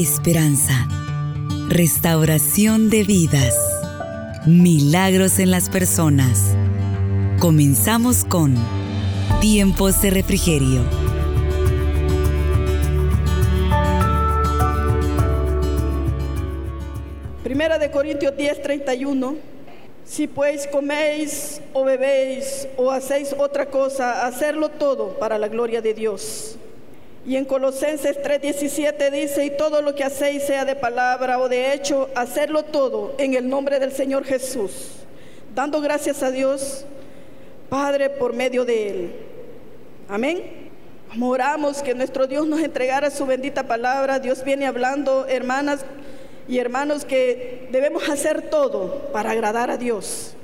esperanza, restauración de vidas, milagros en las personas. Comenzamos con Tiempos de Refrigerio. Primera de Corintios 10, 31. Si pues coméis o bebéis o hacéis otra cosa, hacerlo todo para la gloria de Dios. Y en Colosenses 3:17 dice, y todo lo que hacéis, sea de palabra o de hecho, hacerlo todo en el nombre del Señor Jesús, dando gracias a Dios, Padre, por medio de Él. Amén. Oramos que nuestro Dios nos entregara su bendita palabra. Dios viene hablando, hermanas y hermanos, que debemos hacer todo para agradar a Dios.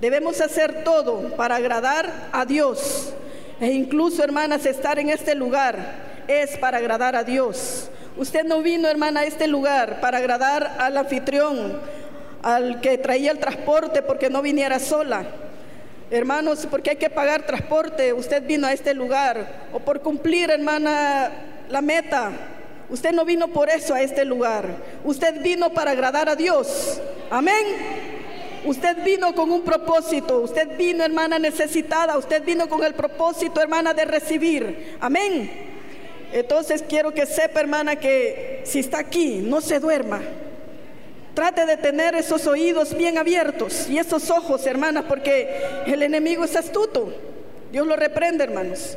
Debemos hacer todo para agradar a Dios. E incluso, hermanas, estar en este lugar es para agradar a Dios. Usted no vino, hermana, a este lugar para agradar al anfitrión, al que traía el transporte porque no viniera sola. Hermanos, porque hay que pagar transporte, usted vino a este lugar o por cumplir, hermana, la meta. Usted no vino por eso a este lugar. Usted vino para agradar a Dios. Amén. Usted vino con un propósito. Usted vino, hermana, necesitada. Usted vino con el propósito, hermana, de recibir. Amén. Entonces quiero que sepa, hermana, que si está aquí, no se duerma. Trate de tener esos oídos bien abiertos y esos ojos, hermanas, porque el enemigo es astuto. Dios lo reprende, hermanos.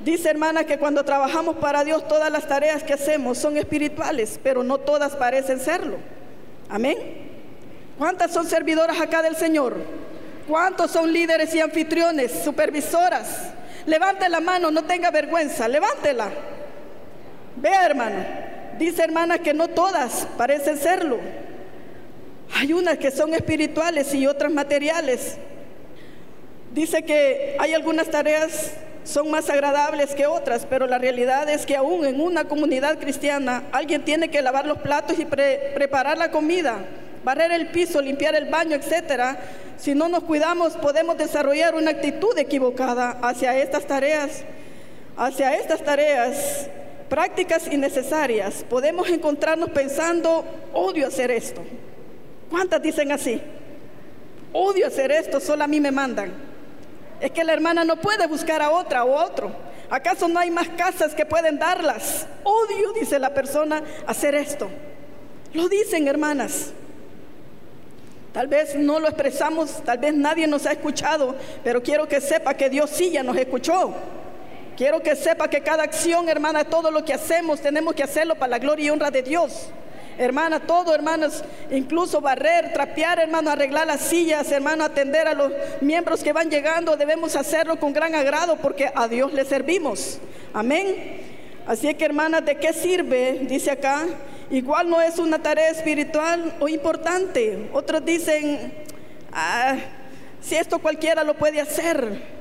Dice, hermana, que cuando trabajamos para Dios, todas las tareas que hacemos son espirituales, pero no todas parecen serlo. Amén. ¿Cuántas son servidoras acá del Señor? ¿Cuántos son líderes y anfitriones, supervisoras? Levante la mano, no tenga vergüenza, levántela. Vea, hermano, dice hermana que no todas parecen serlo. Hay unas que son espirituales y otras materiales. Dice que hay algunas tareas son más agradables que otras, pero la realidad es que aún en una comunidad cristiana alguien tiene que lavar los platos y preparar la comida, barrer el piso, limpiar el baño, etcétera. Si no nos cuidamos, podemos desarrollar una actitud equivocada hacia estas tareas. Hacia estas tareas prácticas innecesarias, podemos encontrarnos pensando, odio hacer esto. ¿Cuántas dicen así? Odio hacer esto, solo a mí me mandan. Es que la hermana no puede buscar a otra o otro. ¿Acaso no hay más casas que pueden darlas? Odio, dice la persona, hacer esto. Lo dicen, hermanas. Tal vez no lo expresamos, tal vez nadie nos ha escuchado, pero quiero que sepa que Dios sí ya nos escuchó. Quiero que sepa que cada acción, hermana, todo lo que hacemos, tenemos que hacerlo para la gloria y honra de Dios. Hermana, todo, hermanos, incluso barrer, trapear, hermano, arreglar las sillas, hermano, atender a los miembros que van llegando, debemos hacerlo con gran agrado porque a Dios le servimos. Amén. Así que, hermana, ¿de qué sirve? Dice acá, igual no es una tarea espiritual o importante. Otros dicen, ah, si esto cualquiera lo puede hacer.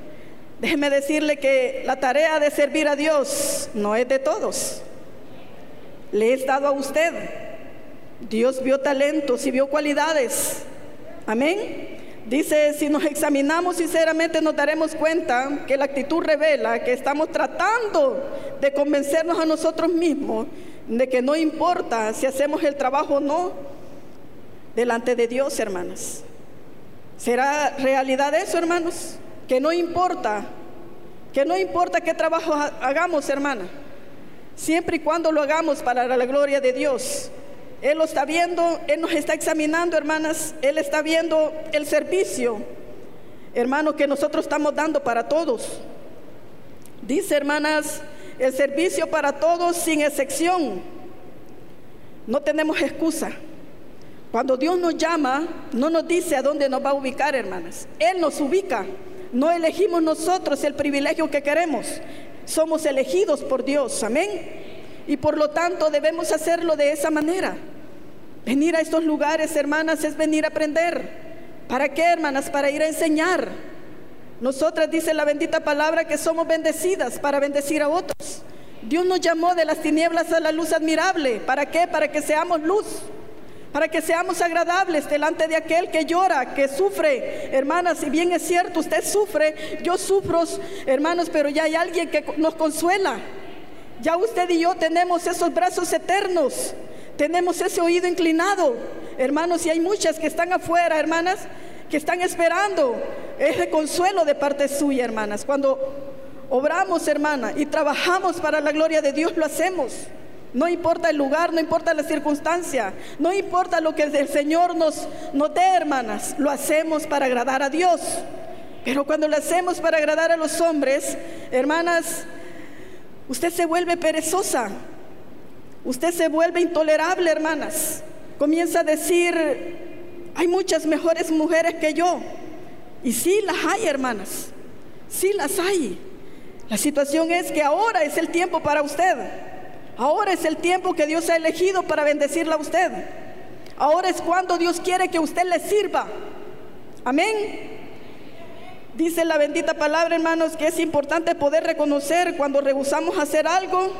Déjeme decirle que la tarea de servir a Dios no es de todos. Le he dado a usted. Dios vio talentos y vio cualidades. Amén. Dice, si nos examinamos sinceramente nos daremos cuenta que la actitud revela que estamos tratando de convencernos a nosotros mismos de que no importa si hacemos el trabajo o no delante de Dios, hermanas. ¿Será realidad eso, hermanos? Que no importa, que no importa qué trabajo hagamos, hermana, siempre y cuando lo hagamos para la gloria de Dios. Él lo está viendo, Él nos está examinando, hermanas, Él está viendo el servicio, hermano, que nosotros estamos dando para todos. Dice, hermanas, el servicio para todos sin excepción. No tenemos excusa. Cuando Dios nos llama, no nos dice a dónde nos va a ubicar, hermanas. Él nos ubica. No elegimos nosotros el privilegio que queremos. Somos elegidos por Dios. Amén. Y por lo tanto debemos hacerlo de esa manera. Venir a estos lugares, hermanas, es venir a aprender. ¿Para qué, hermanas? Para ir a enseñar. Nosotras dice la bendita palabra que somos bendecidas para bendecir a otros. Dios nos llamó de las tinieblas a la luz admirable. ¿Para qué? Para que seamos luz para que seamos agradables delante de aquel que llora, que sufre. Hermanas, si bien es cierto, usted sufre, yo sufro, hermanos, pero ya hay alguien que nos consuela. Ya usted y yo tenemos esos brazos eternos tenemos ese oído inclinado. Hermanos, y hay muchas que están afuera, hermanas, que están esperando ese consuelo de parte suya, hermanas. Cuando obramos, hermana, y trabajamos para la gloria de Dios, lo hacemos. No importa el lugar, no importa la circunstancia, no importa lo que el Señor nos, nos dé, hermanas, lo hacemos para agradar a Dios. Pero cuando lo hacemos para agradar a los hombres, hermanas, usted se vuelve perezosa, usted se vuelve intolerable, hermanas. Comienza a decir, hay muchas mejores mujeres que yo. Y sí las hay, hermanas, sí las hay. La situación es que ahora es el tiempo para usted. Ahora es el tiempo que Dios ha elegido para bendecirla a usted. Ahora es cuando Dios quiere que usted le sirva. Amén. Dice la bendita palabra, hermanos, que es importante poder reconocer cuando rehusamos hacer algo,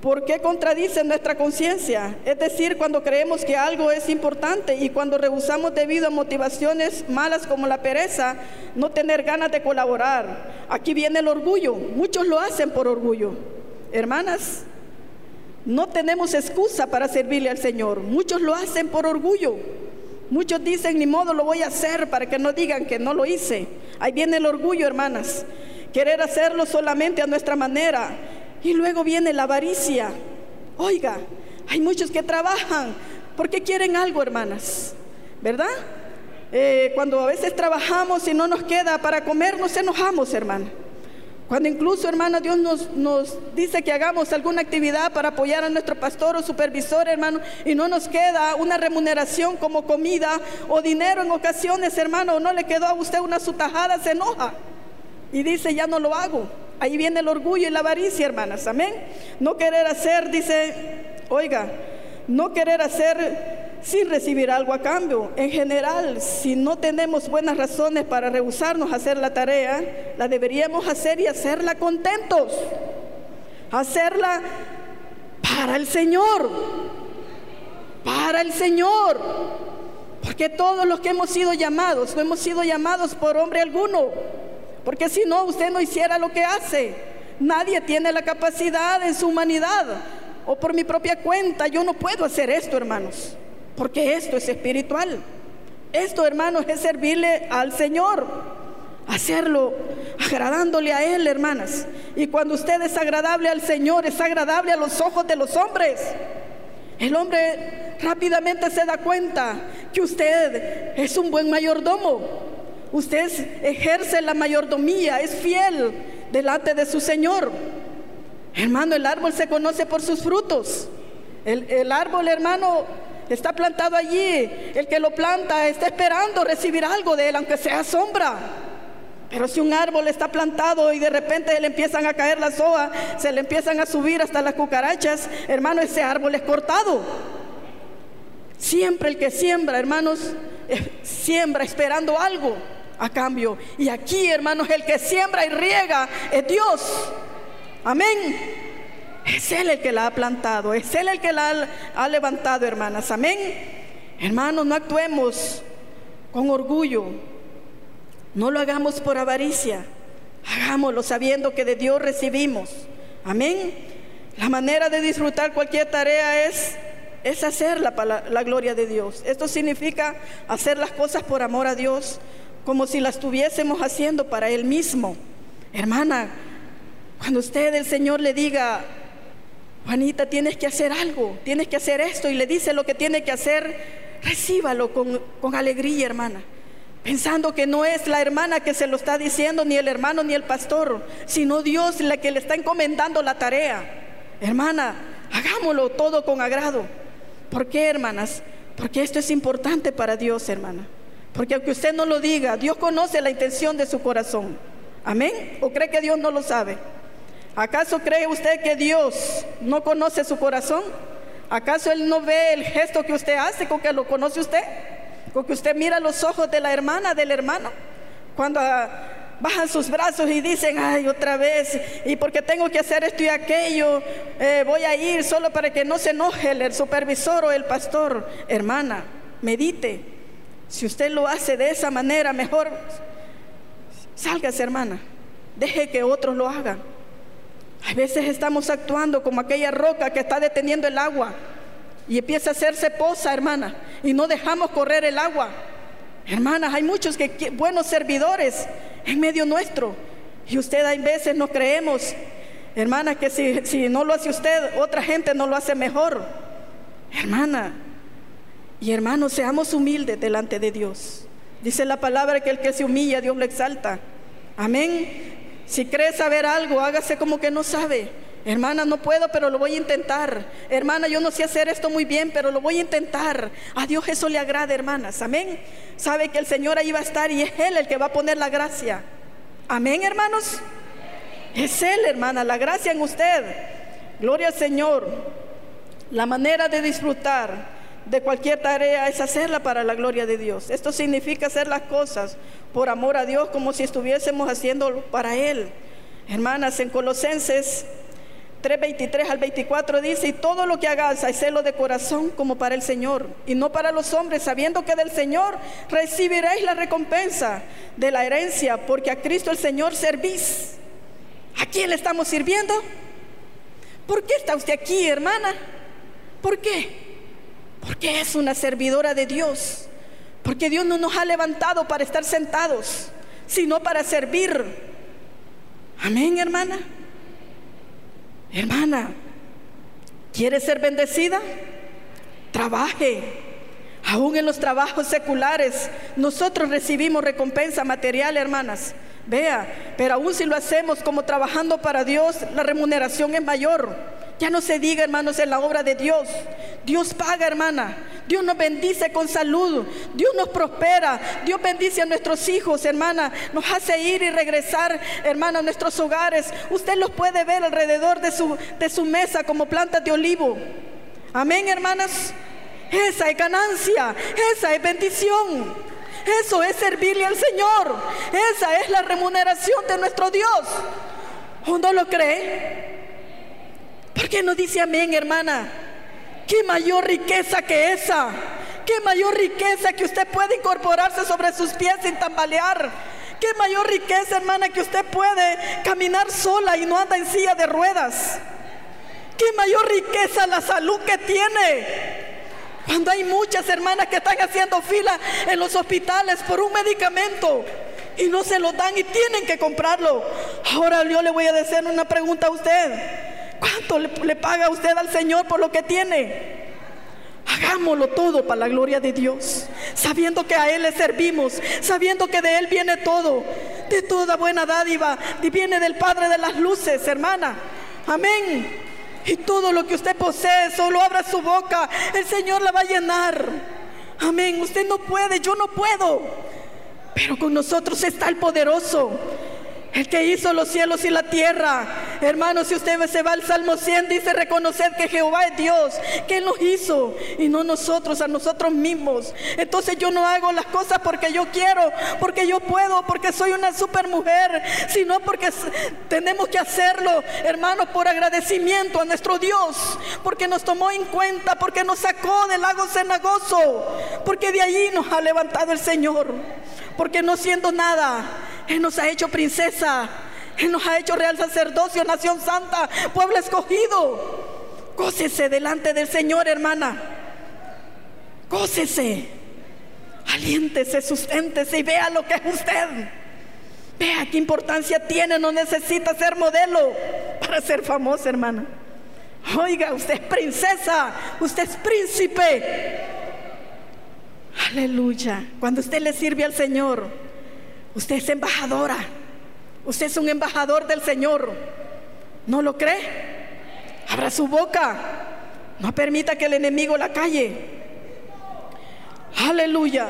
porque contradice nuestra conciencia. Es decir, cuando creemos que algo es importante y cuando rehusamos debido a motivaciones malas como la pereza, no tener ganas de colaborar. Aquí viene el orgullo. Muchos lo hacen por orgullo. Hermanas, no tenemos excusa para servirle al Señor. Muchos lo hacen por orgullo. Muchos dicen, ni modo lo voy a hacer para que no digan que no lo hice. Ahí viene el orgullo, hermanas. Querer hacerlo solamente a nuestra manera. Y luego viene la avaricia. Oiga, hay muchos que trabajan porque quieren algo, hermanas. ¿Verdad? Eh, cuando a veces trabajamos y no nos queda para comer, nos enojamos, hermana. Cuando incluso, hermano, Dios nos, dice que hagamos alguna actividad para apoyar a nuestro pastor o supervisor, hermano, y no nos queda una remuneración como comida o dinero en ocasiones, hermano, o no le quedó a usted una sutajada, se enoja y dice, ya no lo hago. Ahí viene el orgullo y la avaricia, hermanas, amén. No querer hacer, dice, oiga, no querer hacer sin recibir algo a cambio. En general, si no tenemos buenas razones para rehusarnos a hacer la tarea, la deberíamos hacer y hacerla contentos. Hacerla para el Señor. Para el Señor. Porque todos los que hemos sido llamados, no hemos sido llamados por hombre alguno. Porque si no, usted no hiciera lo que hace. Nadie tiene la capacidad en su humanidad o por mi propia cuenta. Yo no puedo hacer esto, hermanos. Porque esto es espiritual. Esto, hermanos, es servirle al Señor. Hacerlo agradándole a Él, hermanas. Y cuando usted es agradable al Señor, es agradable a los ojos de los hombres. El hombre rápidamente se da cuenta que usted es un buen mayordomo. Usted ejerce la mayordomía, es fiel delante de su Señor. Hermano, el árbol se conoce por sus frutos. El, el árbol, hermano, Está plantado allí. El que lo planta está esperando recibir algo de él, aunque sea sombra. Pero si un árbol está plantado y de repente le empiezan a caer las hojas, se le empiezan a subir hasta las cucarachas, hermano, ese árbol es cortado. Siempre el que siembra, hermanos, eh, siembra esperando algo a cambio. Y aquí, hermanos, el que siembra y riega es Dios. Amén. Es Él el que la ha plantado, es Él el que la ha, levantado, hermanas. Amén. Hermanos, no actuemos con orgullo. No lo hagamos por avaricia. Hagámoslo sabiendo que de Dios recibimos. Amén. La manera de disfrutar cualquier tarea es, es hacerla para la gloria de Dios. Esto significa hacer las cosas por amor a Dios, como si las estuviésemos haciendo para Él mismo. Hermana, cuando usted el Señor le diga, Juanita, tienes que hacer algo, tienes que hacer esto y le dice lo que tiene que hacer, recíbalo con, con alegría, hermana. Pensando que no es la hermana que se lo está diciendo, ni el hermano, ni el pastor, sino Dios la que le está encomendando la tarea. Hermana, hagámoslo todo con agrado. ¿Por qué, hermanas? Porque esto es importante para Dios, hermana. Porque aunque usted no lo diga, Dios conoce la intención de su corazón. Amén. ¿O cree que Dios no lo sabe? ¿Acaso cree usted que Dios no conoce su corazón? ¿Acaso Él no ve el gesto que usted hace con que lo conoce usted? Con que usted mira los ojos de la hermana, del hermano. Cuando ah, bajan sus brazos y dicen, ay, otra vez, y porque tengo que hacer esto y aquello, eh, voy a ir solo para que no se enoje el supervisor o el pastor. Hermana, medite. Si usted lo hace de esa manera, mejor sálgase, hermana. Deje que otros lo hagan. A veces estamos actuando como aquella roca que está deteniendo el agua. y empieza a hacerse poza, hermana, y no dejamos correr el agua. Hermanas, hay muchos que, buenos servidores en medio nuestro, y usted hay veces no creemos, hermana, que si, si no lo hace usted, otra gente no lo hace mejor. Hermana, y hermanos, seamos humildes delante de Dios. Dice la palabra que el que se humilla, Dios lo exalta. Amén. Si cree saber algo, hágase como que no sabe. Hermana, no puedo, pero lo voy a intentar. Hermana, yo no sé hacer esto muy bien, pero lo voy a intentar. A Dios eso le agrada, hermanas. Amén. Sabe que el Señor ahí va a estar y es Él el que va a poner la gracia. Amén, hermanos. Es Él, hermana, la gracia en usted. Gloria al Señor. La manera de disfrutar de cualquier tarea es hacerla para la gloria de Dios. Esto significa hacer las cosas por amor a Dios como si estuviésemos haciéndolo para Él. Hermanas, en Colosenses 3:23 al 24 dice, y todo lo que hagas, celo de corazón como para el Señor, y no para los hombres, sabiendo que del Señor recibiréis la recompensa de la herencia, porque a Cristo el Señor servís. ¿A quién le estamos sirviendo? ¿Por qué está usted aquí, hermana? ¿Por qué? Porque es una servidora de Dios. Porque Dios no nos ha levantado para estar sentados, sino para servir. Amén, hermana. Hermana, ¿quiere ser bendecida? Trabaje. Aún en los trabajos seculares, nosotros recibimos recompensa material, hermanas. Vea, pero aún si lo hacemos como trabajando para Dios, la remuneración es mayor. Ya no se diga, hermanos, en la obra de Dios. Dios paga, hermana. Dios nos bendice con salud. Dios nos prospera. Dios bendice a nuestros hijos, hermana. Nos hace ir y regresar, hermana, a nuestros hogares. Usted los puede ver alrededor de su, de su mesa como plantas de olivo. Amén, hermanas. Esa es ganancia. Esa es bendición. Eso es servirle al Señor. Esa es la remuneración de nuestro Dios. ¿O no lo cree? ¿Por qué no dice amén, hermana? ¿Qué mayor riqueza que esa? ¿Qué mayor riqueza que usted puede incorporarse sobre sus pies sin tambalear? ¿Qué mayor riqueza, hermana, que usted puede caminar sola y no anda en silla de ruedas? ¿Qué mayor riqueza la salud que tiene? Cuando hay muchas hermanas que están haciendo fila en los hospitales por un medicamento y no se lo dan y tienen que comprarlo. Ahora yo le voy a decir una pregunta a usted. ¿Cuánto le, paga usted al Señor por lo que tiene? Hagámoslo todo para la gloria de Dios, sabiendo que a Él le servimos, sabiendo que de Él viene todo, de toda buena dádiva, y viene del Padre de las luces, hermana. Amén. Y todo lo que usted posee, solo abra su boca, el Señor la va a llenar. Amén. Usted no puede, yo no puedo. Pero con nosotros está el poderoso el que hizo los cielos y la tierra. Hermanos, si usted se va al Salmo 100, dice reconocer que Jehová es Dios, que Él nos hizo y no nosotros, a nosotros mismos. Entonces yo no hago las cosas porque yo quiero, porque yo puedo, porque soy una super mujer, sino porque tenemos que hacerlo, hermanos, por agradecimiento a nuestro Dios, porque nos tomó en cuenta, porque nos sacó del lago cenagoso, porque de allí nos ha levantado el Señor, porque no siendo nada, él nos ha hecho princesa. Él nos ha hecho real sacerdocio, nación santa, pueblo escogido. Gócese delante del Señor, hermana. Gócese. Aliéntese, susténtese y vea lo que es usted. Vea qué importancia tiene. No necesita ser modelo para ser famosa, hermana. Oiga, usted es princesa. Usted es príncipe. Aleluya. Cuando usted le sirve al Señor Usted es embajadora. Usted es un embajador del Señor. ¿No lo cree? Abra su boca. No permita que el enemigo la calle. Aleluya.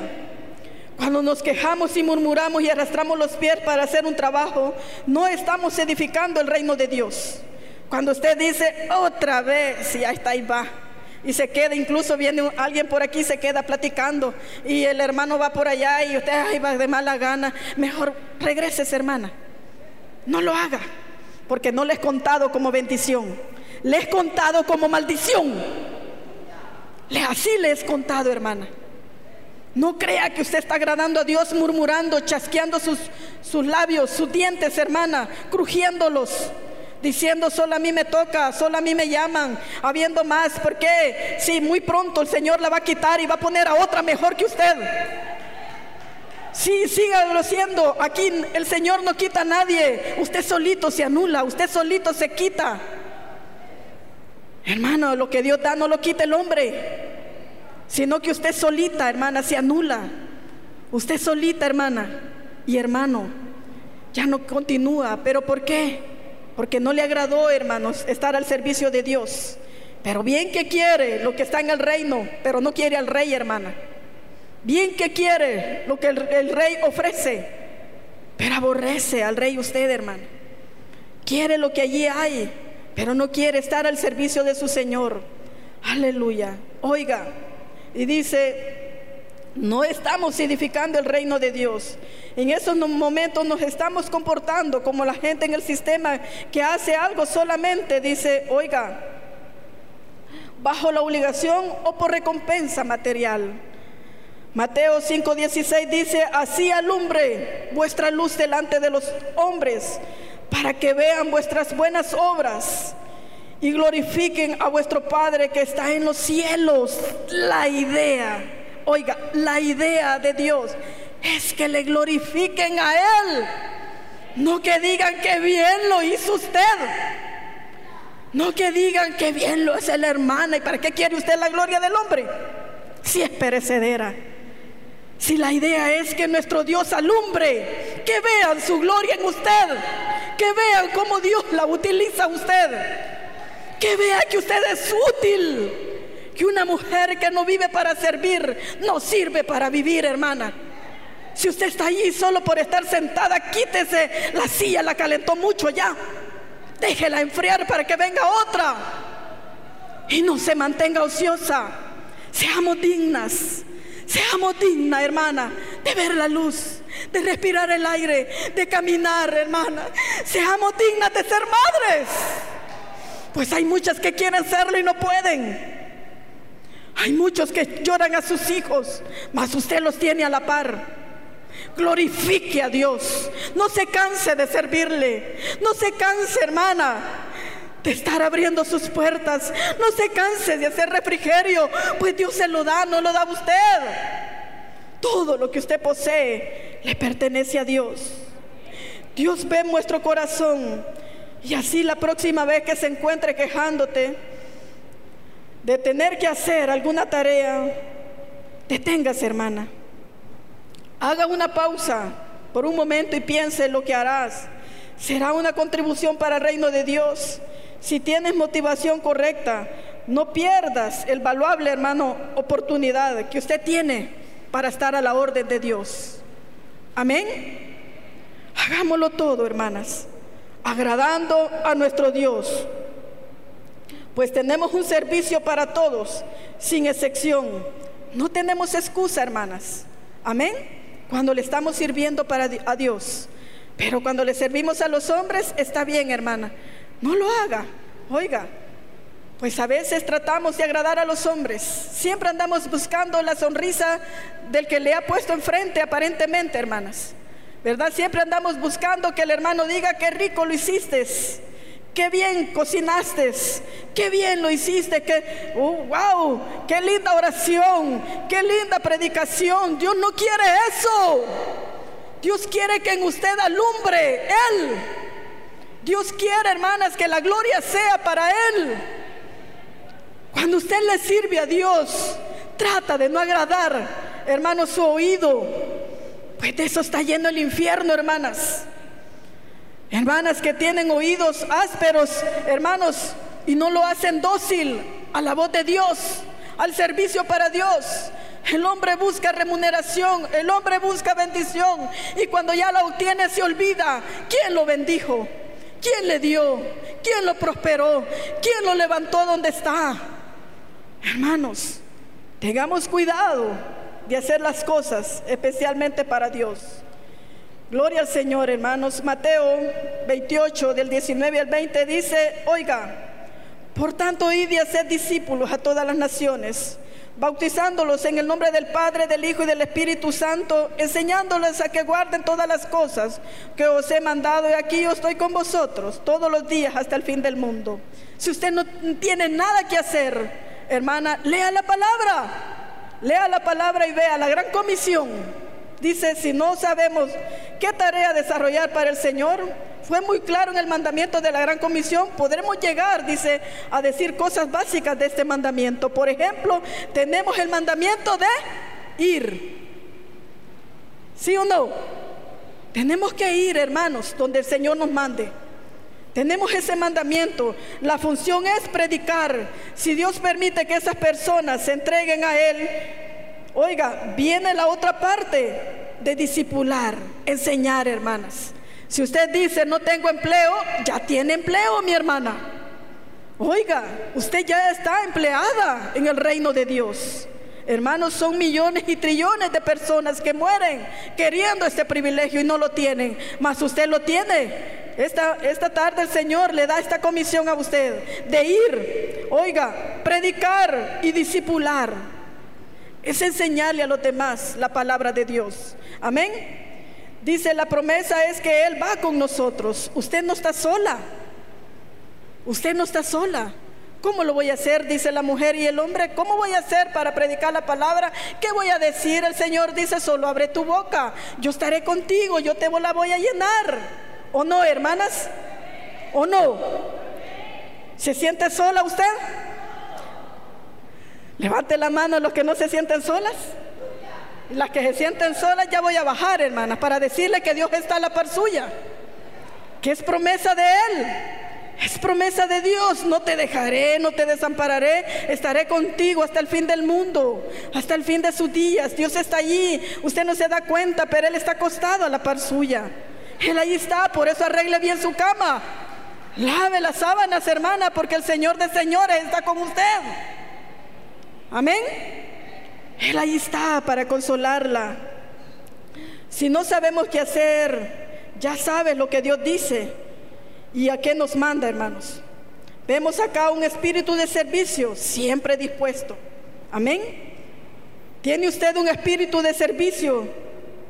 Cuando nos quejamos y murmuramos y arrastramos los pies para hacer un trabajo, no estamos edificando el reino de Dios. Cuando usted dice otra vez, ya está ahí va y se queda, incluso viene alguien por aquí, se queda platicando y el hermano va por allá y usted ahí va de mala gana, mejor regreses hermana, no lo haga, porque no le he contado como bendición, le he contado como maldición, así le he contado hermana. No crea que usted está agradando a Dios murmurando, chasqueando sus, sus labios, sus dientes, hermana, crujiéndolos. Diciendo solo a mí me toca, solo a mí me llaman, habiendo más, porque si muy pronto el Señor la va a quitar y va a poner a otra mejor que usted. Sí, sígalo siendo. Aquí el Señor no quita a nadie. Usted solito se anula, usted solito se quita. Hermano, lo que Dios da no lo quita el hombre, sino que usted solita, hermana, se anula. Usted solita, hermana y hermano, ya no continúa. ¿Pero por qué? Porque no le agradó, hermanos, estar al servicio de Dios. Pero bien que quiere lo que está en el reino, pero no quiere al rey, hermana. Bien que quiere lo que el, rey ofrece, pero aborrece al rey usted, hermano. Quiere lo que allí hay, pero no quiere estar al servicio de su Señor. Aleluya. Oiga, y dice, no estamos edificando el reino de Dios. En esos momentos nos estamos comportando como la gente en el sistema que hace algo solamente, dice, oiga, bajo la obligación o por recompensa material. Mateo 5:16 dice, así alumbre vuestra luz delante de los hombres, para que vean vuestras buenas obras y glorifiquen a vuestro Padre que está en los cielos. La idea, oiga, la idea de Dios es que le glorifiquen a Él, no que digan que bien lo hizo usted. No que digan que bien lo hace la hermana. ¿Y para qué quiere usted la gloria del hombre? Si es perecedera. Si la idea es que nuestro Dios alumbre, que vean su gloria en usted, que vean cómo Dios la utiliza a usted, que vea que usted es útil, que una mujer que no vive para servir, no sirve para vivir, hermana. Si usted está allí solo por estar sentada, quítese la silla, la calentó mucho ya. Déjela enfriar para que venga otra. Y no se mantenga ociosa. Seamos dignas Seamos dignas, hermana, de ver la luz, de respirar el aire, de caminar, hermana. Seamos dignas de ser madres. Pues hay muchas que quieren serlo y no pueden. Hay muchos que lloran a sus hijos, mas usted los tiene a la par. Glorifique a Dios. No se canse de servirle. No se canse, hermana de estar abriendo sus puertas. No se canse de hacer refrigerio, pues Dios se lo da, no lo da usted. Todo lo que usted posee le pertenece a Dios. Dios ve nuestro corazón y así la próxima vez que se encuentre quejándote de tener que hacer alguna tarea, deténgase hermana. Haga una pausa por un momento y piense en lo que harás. ¿Será una contribución para el reino de Dios? Si tienes motivación correcta, no pierdas el valuable, hermano, oportunidad que usted tiene para estar a la orden de Dios. Amén. Hagámoslo todo, hermanas, agradando a nuestro Dios. Pues tenemos un servicio para todos, sin excepción. No tenemos excusa, hermanas. Amén. Cuando le estamos sirviendo para a Dios. Pero cuando le servimos a los hombres, está bien, hermana. No lo haga. Oiga, pues a veces tratamos de agradar a los hombres. Siempre andamos buscando la sonrisa del que le ha puesto enfrente aparentemente, hermanas. ¿Verdad? Siempre andamos buscando que el hermano diga qué rico lo hiciste. Qué bien cocinaste, qué bien lo hiciste, qué oh, wow, qué linda oración, qué linda predicación. Dios no quiere eso. Dios quiere que en usted alumbre Él. Dios quiere, hermanas, que la gloria sea para Él. Cuando usted le sirve a Dios, trata de no agradar, hermanos, su oído. Pues de eso está lleno el infierno, hermanas. Hermanas que tienen oídos ásperos, hermanos, y no lo hacen dócil a la voz de Dios, al servicio para Dios. El hombre busca remuneración, el hombre busca bendición, y cuando ya la obtiene se olvida quién lo bendijo. ¿Quién le dio? ¿Quién lo prosperó? ¿Quién lo levantó donde está? Hermanos, tengamos cuidado de hacer las cosas especialmente para Dios. Gloria al Señor, hermanos. Mateo 28, del 19 al 20 dice, oiga, por tanto, id y haced discípulos a todas las naciones bautizándolos en el nombre del Padre, del Hijo y del Espíritu Santo, enseñándoles a que guarden todas las cosas que os he mandado. Y aquí yo estoy con vosotros todos los días hasta el fin del mundo. Si usted no tiene nada que hacer, hermana, lea la palabra. Lea la palabra y vea la gran comisión. Dice, si no sabemos qué tarea desarrollar para el Señor, fue muy claro en el mandamiento de la gran comisión, podremos llegar, dice, a decir cosas básicas de este mandamiento. Por ejemplo, tenemos el mandamiento de ir. ¿Sí o no? Tenemos que ir, hermanos, donde el Señor nos mande. Tenemos ese mandamiento. La función es predicar. Si Dios permite que esas personas se entreguen a Él, oiga, viene la otra parte de discipular, enseñar, hermanas. Si usted dice no tengo empleo, ya tiene empleo, mi hermana. Oiga, usted ya está empleada en el reino de Dios. Hermanos, son millones y trillones de personas que mueren queriendo este privilegio y no lo tienen, mas usted lo tiene. Esta, esta tarde el Señor le da esta comisión a usted de ir, oiga, predicar y discipular. Es enseñarle a los demás la palabra de Dios. Amén. Dice, la promesa es que Él va con nosotros. Usted no está sola. Usted no está sola. ¿Cómo lo voy a hacer? Dice la mujer y el hombre. ¿Cómo voy a hacer para predicar la palabra? ¿Qué voy a decir? El Señor dice, solo abre tu boca. Yo estaré contigo, yo te la voy a llenar. ¿O no, hermanas? ¿O no? ¿Se siente sola usted? Levante la mano los que no se sienten solas. Las que se sienten solas ya voy a bajar, hermanas, para decirle que Dios está a la par suya. Que es promesa de Él. Es promesa de Dios. No te dejaré, no te desampararé. Estaré contigo hasta el fin del mundo, hasta el fin de sus días. Dios está allí. Usted no se da cuenta, pero Él está acostado a la par suya. Él ahí está, por eso arregle bien su cama. Lave las sábanas, hermana, porque el Señor de señores está con usted. Amén. Él ahí está para consolarla. Si no sabemos qué hacer, ya sabes lo que Dios dice y a qué nos manda, hermanos. Vemos acá un espíritu de servicio siempre dispuesto. Amén. ¿Tiene usted un espíritu de servicio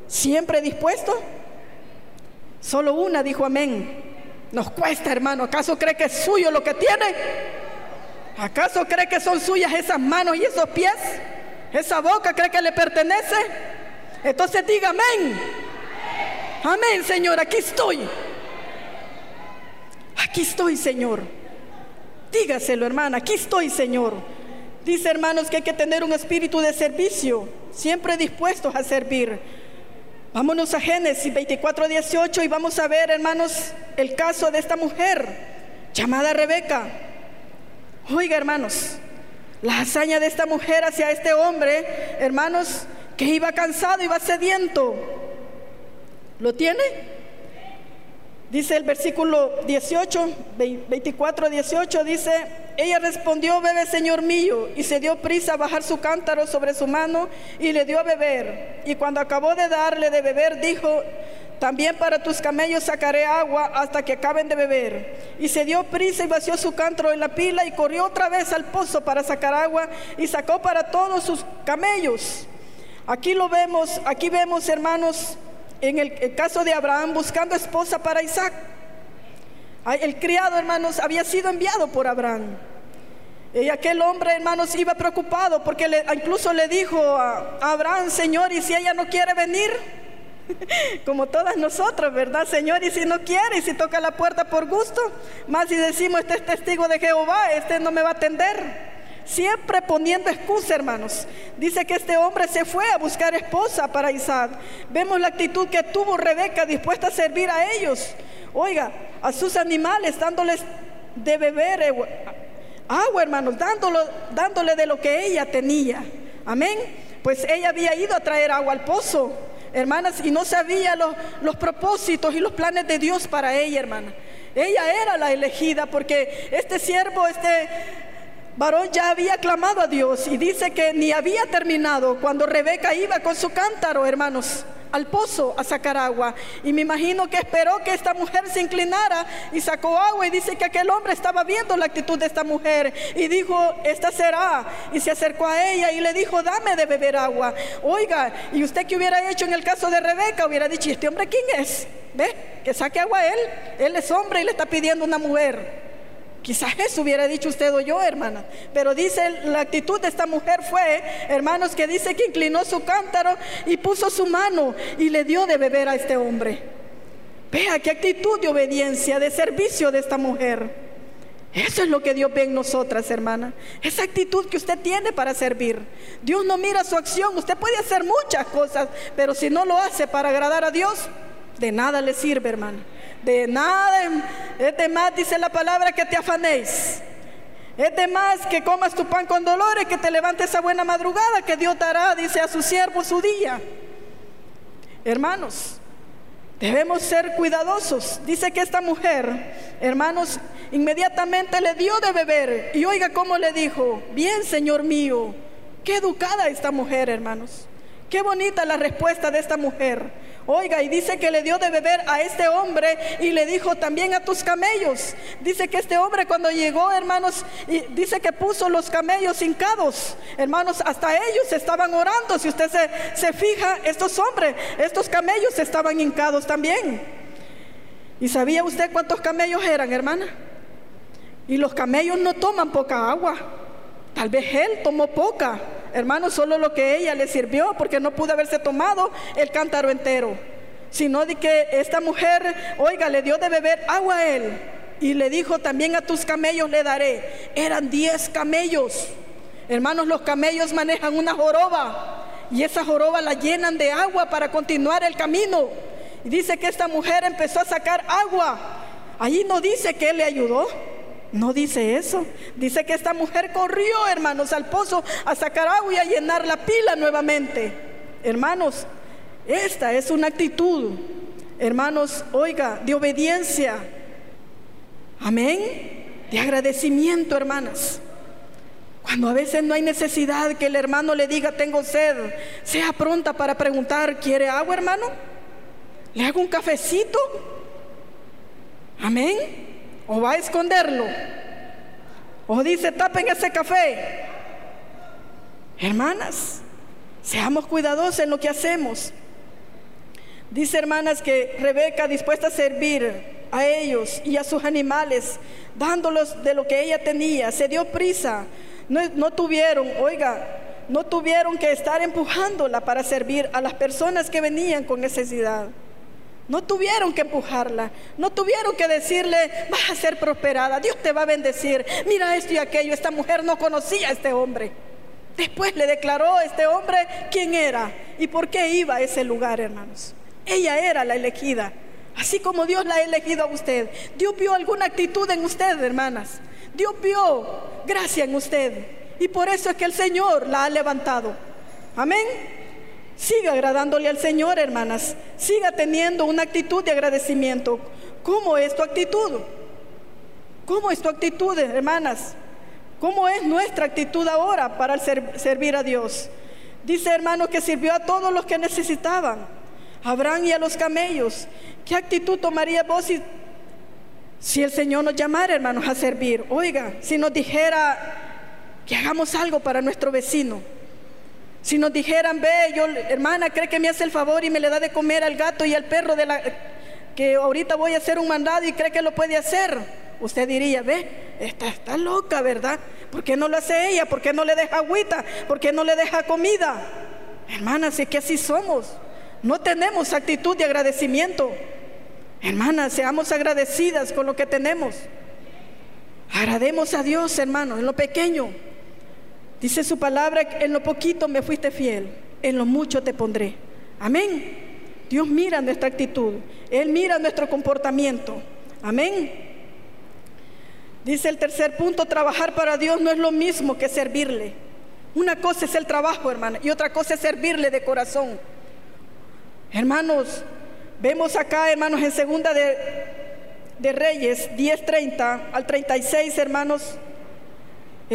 siempre dispuesto? Solo una dijo amén. Nos cuesta, hermano. ¿Acaso cree que es suyo lo que tiene? ¿Acaso cree que son suyas esas manos y esos pies? ¿Esa boca cree que le pertenece? Entonces diga amén. Amén, Señor, aquí estoy. Aquí estoy, Señor. Dígaselo, hermana, aquí estoy, Señor. Dice, hermanos, que hay que tener un espíritu de servicio, siempre dispuestos a servir. Vámonos a Génesis 24, 18 y vamos a ver, hermanos, el caso de esta mujer llamada Rebeca. Oiga, hermanos, la hazaña de esta mujer hacia este hombre, hermanos, que iba cansado, iba sediento. ¿Lo tiene? Dice el versículo 18, 24, 18, dice, ella respondió, bebe Señor mío, y se dio prisa a bajar su cántaro sobre su mano y le dio a beber. Y cuando acabó de darle de beber, dijo, también para tus camellos sacaré agua hasta que acaben de beber. Y se dio prisa y vació su cántaro en la pila y corrió otra vez al pozo para sacar agua y sacó para todos sus camellos. Aquí lo vemos, aquí vemos hermanos, en el, caso de Abraham buscando esposa para Isaac. El criado, hermanos, había sido enviado por Abraham. Y aquel hombre, hermanos, iba preocupado porque incluso le dijo a Abraham, Señor, ¿y si ella no quiere venir? Como todas nosotros, ¿verdad, Señor? Y si no quiere, y si toca la puerta por gusto, más si decimos, este es testigo de Jehová, este no me va a atender. Siempre poniendo excusa, hermanos. Dice que este hombre se fue a buscar esposa para Isaac. Vemos la actitud que tuvo Rebeca dispuesta a servir a ellos. Oiga, a sus animales, dándoles de beber eh, agua, hermanos, dándolo, dándole de lo que ella tenía. Amén. Pues ella había ido a traer agua al pozo hermanas, y no sabía los, propósitos y los planes de Dios para ella, hermana. Ella era la elegida porque este siervo, este varón ya había clamado a Dios y dice que ni había terminado cuando Rebeca iba con su cántaro, hermanos, al pozo a sacar agua. Y me imagino que esperó que esta mujer se inclinara y sacó agua. Y dice que aquel hombre estaba viendo la actitud de esta mujer y dijo, esta será. Y se acercó a ella y le dijo, dame de beber agua. Oiga, y usted que hubiera hecho en el caso de Rebeca, hubiera dicho, ¿este hombre quién es? ¿Ve? Que saque agua a él. Él es hombre y le está pidiendo una mujer. Quizás eso hubiera dicho usted o yo, hermana. Pero dice, la actitud de esta mujer fue, hermanos, que dice que inclinó su cántaro y puso su mano y le dio de beber a este hombre. Vea qué actitud de obediencia, de servicio de esta mujer. Eso es lo que Dios ve en nosotras, hermana. Esa actitud que usted tiene para servir. Dios no mira su acción. Usted puede hacer muchas cosas, pero si no lo hace para agradar a Dios, de nada le sirve, hermana de nada es de más, dice la palabra, que te afanéis. Es de más que comas tu pan con dolores, que te levantes a buena madrugada, que Dios dará, dice a su siervo, su día. Hermanos, debemos ser cuidadosos. Dice que esta mujer, hermanos, inmediatamente le dio de beber. Y oiga cómo le dijo, bien, Señor mío, qué educada esta mujer, hermanos. Qué bonita la respuesta de esta mujer. Oiga, y dice que le dio de beber a este hombre y le dijo también a tus camellos. Dice que este hombre cuando llegó, hermanos, y dice que puso los camellos hincados. Hermanos, hasta ellos estaban orando. Si usted se, se fija, estos hombres, estos camellos estaban hincados también. ¿Y sabía usted cuántos camellos eran, hermana? Y los camellos no toman poca agua. Tal vez él tomó poca. Hermano, solo lo que ella le sirvió, porque no pudo haberse tomado el cántaro entero. Sino de que esta mujer, oiga, le dio de beber agua a él. Y le dijo también a tus camellos le daré. Eran diez camellos. Hermanos, los camellos manejan una joroba. Y esa joroba la llenan de agua para continuar el camino. Y dice que esta mujer empezó a sacar agua. Allí no dice que él le ayudó. No dice eso. Dice que esta mujer corrió, hermanos, al pozo a sacar agua y a llenar la pila nuevamente. Hermanos, esta es una actitud, hermanos, oiga, de obediencia. Amén. De agradecimiento, hermanas. Cuando a veces no hay necesidad que el hermano le diga, tengo sed, sea pronta para preguntar, ¿quiere agua, hermano? ¿Le hago un cafecito? Amén. O va a esconderlo. O dice, tapen ese café. Hermanas, seamos cuidadosos en lo que hacemos. Dice hermanas que Rebeca dispuesta a servir a ellos y a sus animales, dándolos de lo que ella tenía, se dio prisa. No, no tuvieron, oiga, no tuvieron que estar empujándola para servir a las personas que venían con necesidad. No tuvieron que empujarla, no tuvieron que decirle, vas a ser prosperada, Dios te va a bendecir, mira esto y aquello. Esta mujer no conocía a este hombre. Después le declaró a este hombre quién era y por qué iba a ese lugar, hermanos. Ella era la elegida, así como Dios la ha elegido a usted. Dios vio alguna actitud en usted, hermanas. Dios vio gracia en usted y por eso es que el Señor la ha levantado. Amén. Siga agradándole al Señor, hermanas. Siga teniendo una actitud de agradecimiento. ¿Cómo es tu actitud? ¿Cómo es tu actitud, hermanas? ¿Cómo es nuestra actitud ahora para servir a Dios? Dice, hermano, que sirvió a todos los que necesitaban, a Abraham y a los camellos. ¿Qué actitud tomaría vos si, si el Señor nos llamara, hermanos, a servir? Oiga, si nos dijera que hagamos algo para nuestro vecino si nos dijeran, ve, yo, hermana, cree que me hace el favor y me le da de comer al gato y al perro de la que ahorita voy a hacer un mandado y cree que lo puede hacer. Usted diría, ve, está, está loca, ¿verdad? ¿Por qué no lo hace ella? ¿Por qué no le deja agüita? ¿Por qué no le deja comida? Hermanas, es que así somos. No tenemos actitud de agradecimiento. Hermanas, seamos agradecidas con lo que tenemos. Agrademos a Dios, hermanos, en lo pequeño. Dice su palabra, en lo poquito me fuiste fiel, en lo mucho te pondré. Amén. Dios mira nuestra actitud, Él mira nuestro comportamiento. Amén. Dice el tercer punto, trabajar para Dios no es lo mismo que servirle. Una cosa es el trabajo, hermana, y otra cosa es servirle de corazón. Hermanos, vemos acá, hermanos, en segunda de, de Reyes 10:30 al 36, hermanos,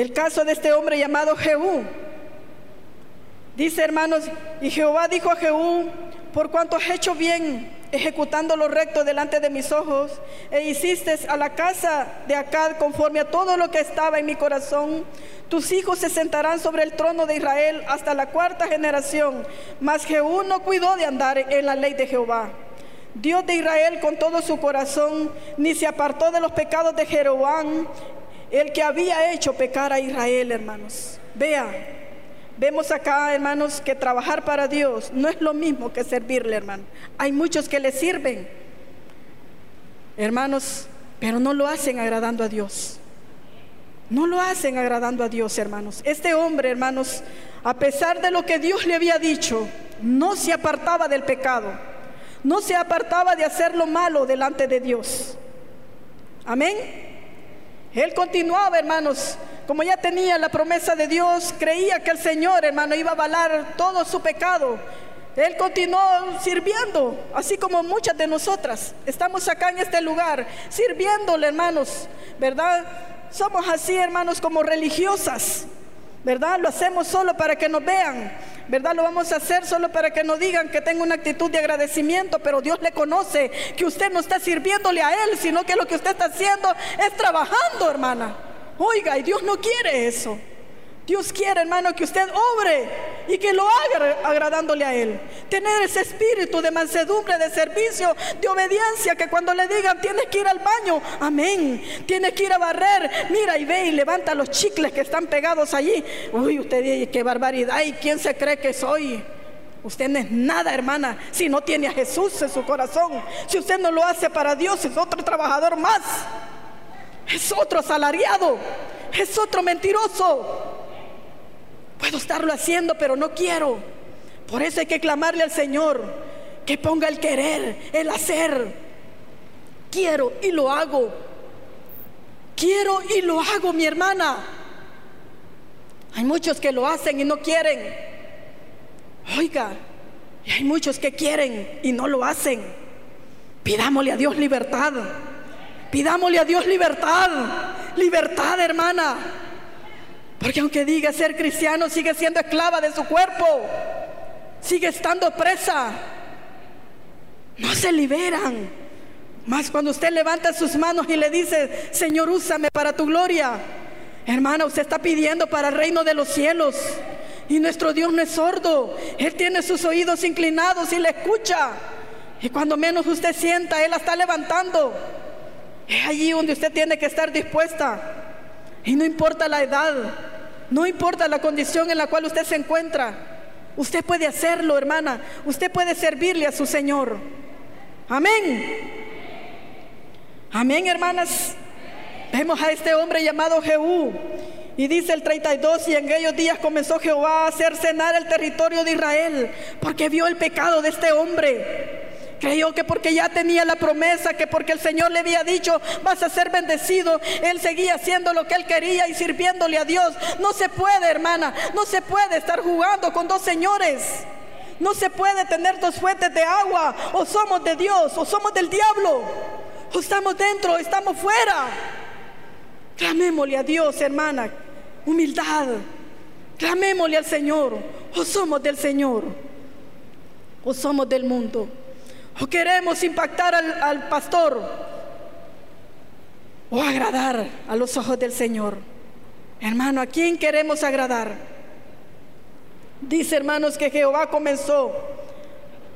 el caso de este hombre llamado Jehú. Dice hermanos, y Jehová dijo a Jehú, por cuanto has hecho bien, ejecutando lo recto delante de mis ojos, e hiciste a la casa de Acad conforme a todo lo que estaba en mi corazón, tus hijos se sentarán sobre el trono de Israel hasta la cuarta generación. Mas Jehú no cuidó de andar en la ley de Jehová. Dios de Israel con todo su corazón, ni se apartó de los pecados de Jeroboam, el que había hecho pecar a Israel, hermanos. Vea, Vemos acá, hermanos, que trabajar para Dios no es lo mismo que servirle, hermano. Hay muchos que le sirven, hermanos, pero no lo hacen agradando a Dios. No lo hacen agradando a Dios, hermanos. Este hombre, hermanos, a pesar de lo que Dios le había dicho, no se apartaba del pecado. No se apartaba de hacer lo malo delante de Dios. Amén. Él continuaba, hermanos, como ya tenía la promesa de Dios, creía que el Señor, hermano, iba a avalar todo su pecado. Él continuó sirviendo, así como muchas de nosotras. Estamos acá en este lugar, sirviéndole, hermanos, ¿verdad? Somos así, hermanos, como religiosas, ¿verdad? Lo hacemos solo para que nos vean, ¿verdad? Lo vamos a hacer solo para que nos digan que tengo una actitud de agradecimiento, pero Dios le conoce que usted no está sirviéndole a Él, sino que lo que usted está haciendo es trabajando, hermana. Oiga, y Dios no quiere eso. Dios quiere, hermano, que usted obre y que lo haga agradándole a Él. Tener ese espíritu de mansedumbre, de servicio, de obediencia, que cuando le digan tienes que ir al baño, amén. Tienes que ir a barrer, mira y ve y levanta los chicles que están pegados allí. Uy, usted dice, qué barbaridad, ¿y quién se cree que soy? Usted no es nada, hermana, si no tiene a Jesús en su corazón. Si usted no lo hace para Dios, es otro trabajador más. Es otro asalariado. Es otro mentiroso. Puedo estarlo haciendo, pero no quiero. Por eso hay que clamarle al Señor que ponga el querer, el hacer. Quiero y lo hago. Quiero y lo hago, mi hermana. Hay muchos que lo hacen y no quieren. Oiga, y hay muchos que quieren y no lo hacen. Pidámosle a Dios libertad. Pidámosle a Dios libertad, libertad hermana. Porque aunque diga ser cristiano, sigue siendo esclava de su cuerpo, sigue estando presa. No se liberan. Más cuando usted levanta sus manos y le dice, Señor, úsame para tu gloria. Hermana, usted está pidiendo para el reino de los cielos. Y nuestro Dios no es sordo. Él tiene sus oídos inclinados y le escucha. Y cuando menos usted sienta, Él la está levantando. Es allí donde usted tiene que estar dispuesta. Y no importa la edad, no importa la condición en la cual usted se encuentra. Usted puede hacerlo, hermana. Usted puede servirle a su Señor. Amén. Amén, hermanas. Vemos a este hombre llamado Jehú. Y dice el 32, y en aquellos días comenzó Jehová a hacer cenar el territorio de Israel, porque vio el pecado de este hombre. Creyó que porque ya tenía la promesa, que porque el Señor le había dicho, vas a ser bendecido, él seguía haciendo lo que él quería y sirviéndole a Dios. No se puede, hermana, no se puede estar jugando con dos señores. No se puede tener dos fuentes de agua. O somos de Dios o somos del diablo. O estamos dentro o estamos fuera. Clamémosle a Dios, hermana. Humildad. Clamémosle al Señor. O somos del Señor. O somos del mundo. ¿O queremos impactar al, pastor? ¿O agradar a los ojos del Señor? Hermano, ¿a quién queremos agradar? Dice hermanos que Jehová comenzó.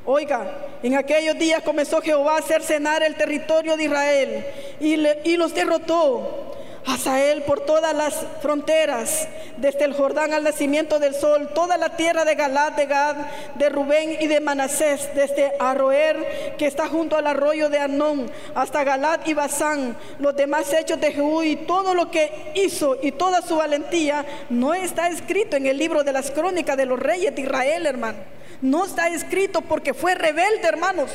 Oiga, en aquellos días comenzó Jehová a hacer cenar el territorio de Israel y, y los derrotó Hazael por todas las fronteras, desde el Jordán al nacimiento del sol, toda la tierra de Galad, de Gad, de Rubén y de Manasés, desde Aroer, que está junto al arroyo de Anón, hasta Galad y Basán, los demás hechos de Jehú y todo lo que hizo y toda su valentía, no está escrito en el libro de las crónicas de los reyes de Israel, hermano. No está escrito porque fue rebelde, hermanos,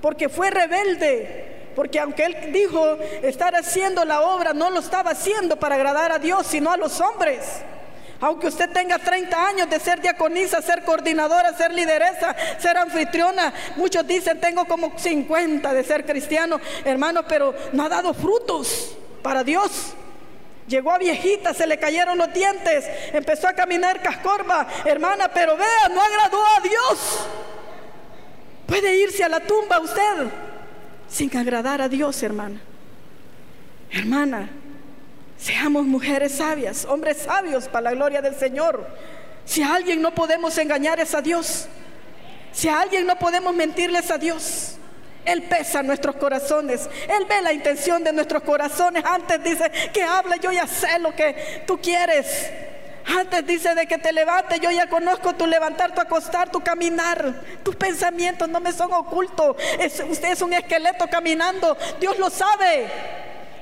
porque fue rebelde. Porque aunque él dijo estar haciendo la obra, no lo estaba haciendo para agradar a Dios, sino a los hombres. Aunque usted tenga 30 años de ser diaconisa, ser coordinadora, ser lideresa, ser anfitriona, muchos dicen tengo como 50 de ser cristiano, hermano, pero no ha dado frutos para Dios. Llegó a viejita, se le cayeron los dientes, empezó a caminar cascorba, hermana, pero vea, no agradó a Dios. Puede irse a la tumba usted sin agradar a Dios, hermana. Hermana, seamos mujeres sabias, hombres sabios para la gloria del Señor. Si a alguien no podemos engañar es a Dios. Si a alguien no podemos mentirles a Dios. Él pesa nuestros corazones. Él ve la intención de nuestros corazones. Antes dice que habla, yo ya sé lo que tú quieres. Antes dice de que te levantes, yo ya conozco tu levantar, tu acostar, tu caminar. Tus pensamientos no me son ocultos. usted es un esqueleto caminando. Dios lo sabe.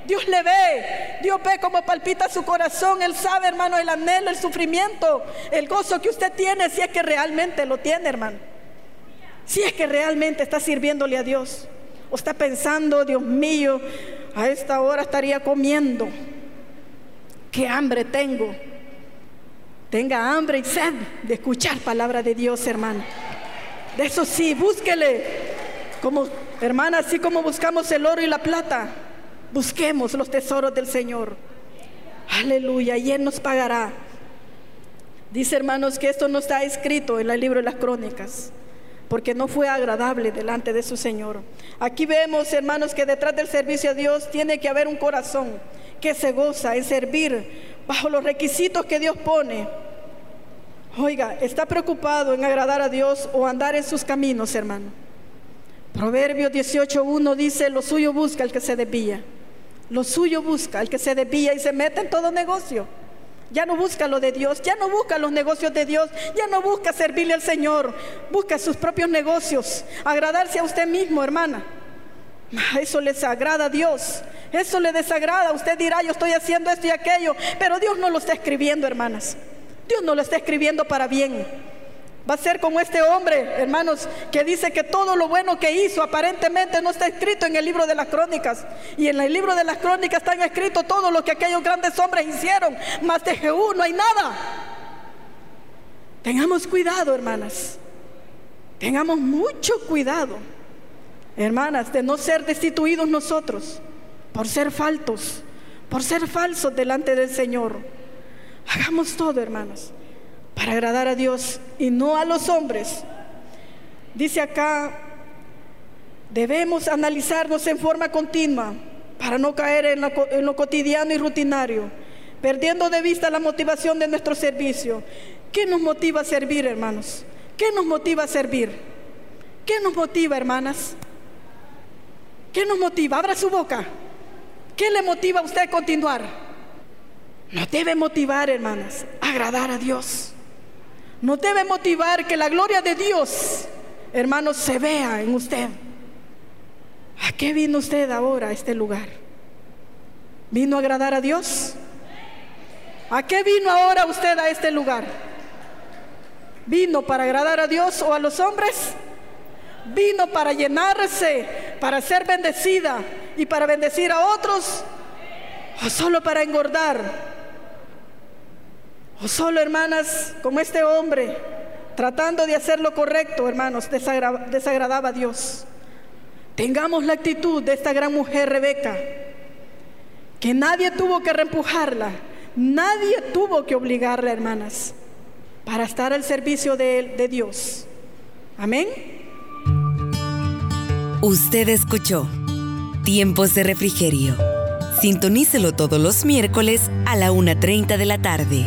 Dios le ve. Dios ve cómo palpita su corazón. Él sabe, hermano, el anhelo, el sufrimiento, el gozo que usted tiene, si es que realmente lo tiene, hermano. Si es que realmente está sirviéndole a Dios. O está pensando, Dios mío, a esta hora estaría comiendo. Qué hambre tengo. Tenga hambre y sed de escuchar palabra de Dios, hermano. De eso sí, búsquele. Como hermana, así como buscamos el oro y la plata, busquemos los tesoros del Señor. Aleluya, y Él nos pagará. Dice hermanos que esto no está escrito en el libro de las crónicas porque no fue agradable delante de su Señor. Aquí vemos, hermanos, que detrás del servicio a Dios tiene que haber un corazón que se goza en servir bajo los requisitos que Dios pone. Oiga, está preocupado en agradar a Dios o andar en sus caminos, hermano. Proverbios 18.1 dice, lo suyo busca el que se desvía. Lo suyo busca el que se desvía y se mete en todo negocio. Ya no busca lo de Dios, ya no busca los negocios de Dios, ya no busca servirle al Señor, busca sus propios negocios, agradarse a usted mismo, hermana. Eso les agrada a Dios, eso le desagrada. Usted dirá, yo estoy haciendo esto y aquello, pero Dios no lo está escribiendo, hermanas. Dios no lo está escribiendo para bien. Va a ser como este hombre, hermanos, que dice que todo lo bueno que hizo aparentemente no está escrito en el libro de las crónicas. Y en el libro de las crónicas están escrito todo lo que aquellos grandes hombres hicieron. Más de Jehú no hay nada. Tengamos cuidado, hermanas. Tengamos mucho cuidado, hermanas, de no ser destituidos nosotros por ser faltos, por ser falsos delante del Señor. Hagamos todo, hermanas para agradar a Dios y no a los hombres. Dice acá, debemos analizarnos en forma continua para no caer en lo, cotidiano y rutinario, perdiendo de vista la motivación de nuestro servicio. ¿Qué nos motiva a servir, hermanos? ¿Qué nos motiva a servir? ¿Qué nos motiva, hermanas? ¿Qué nos motiva? Abra su boca. ¿Qué le motiva a usted a continuar? Nos debe motivar, hermanas, agradar a Dios. Nos debe motivar que la gloria de Dios, hermanos, se vea en usted. ¿A qué vino usted ahora a este lugar? ¿Vino a agradar a Dios? ¿A qué vino ahora usted a este lugar? ¿Vino para agradar a Dios o a los hombres? ¿Vino para llenarse, para ser bendecida y para bendecir a otros? ¿O solo para engordar? O solo, hermanas, como este hombre, tratando de hacer lo correcto, hermanos, desagradaba a Dios. Tengamos la actitud de esta gran mujer Rebeca, que nadie tuvo que reempujarla, nadie tuvo que obligarla, hermanas, para estar al servicio de, de Dios. Amén. Usted escuchó Tiempos de Refrigerio. Sintonícelo todos los miércoles a la 1.30 de la tarde.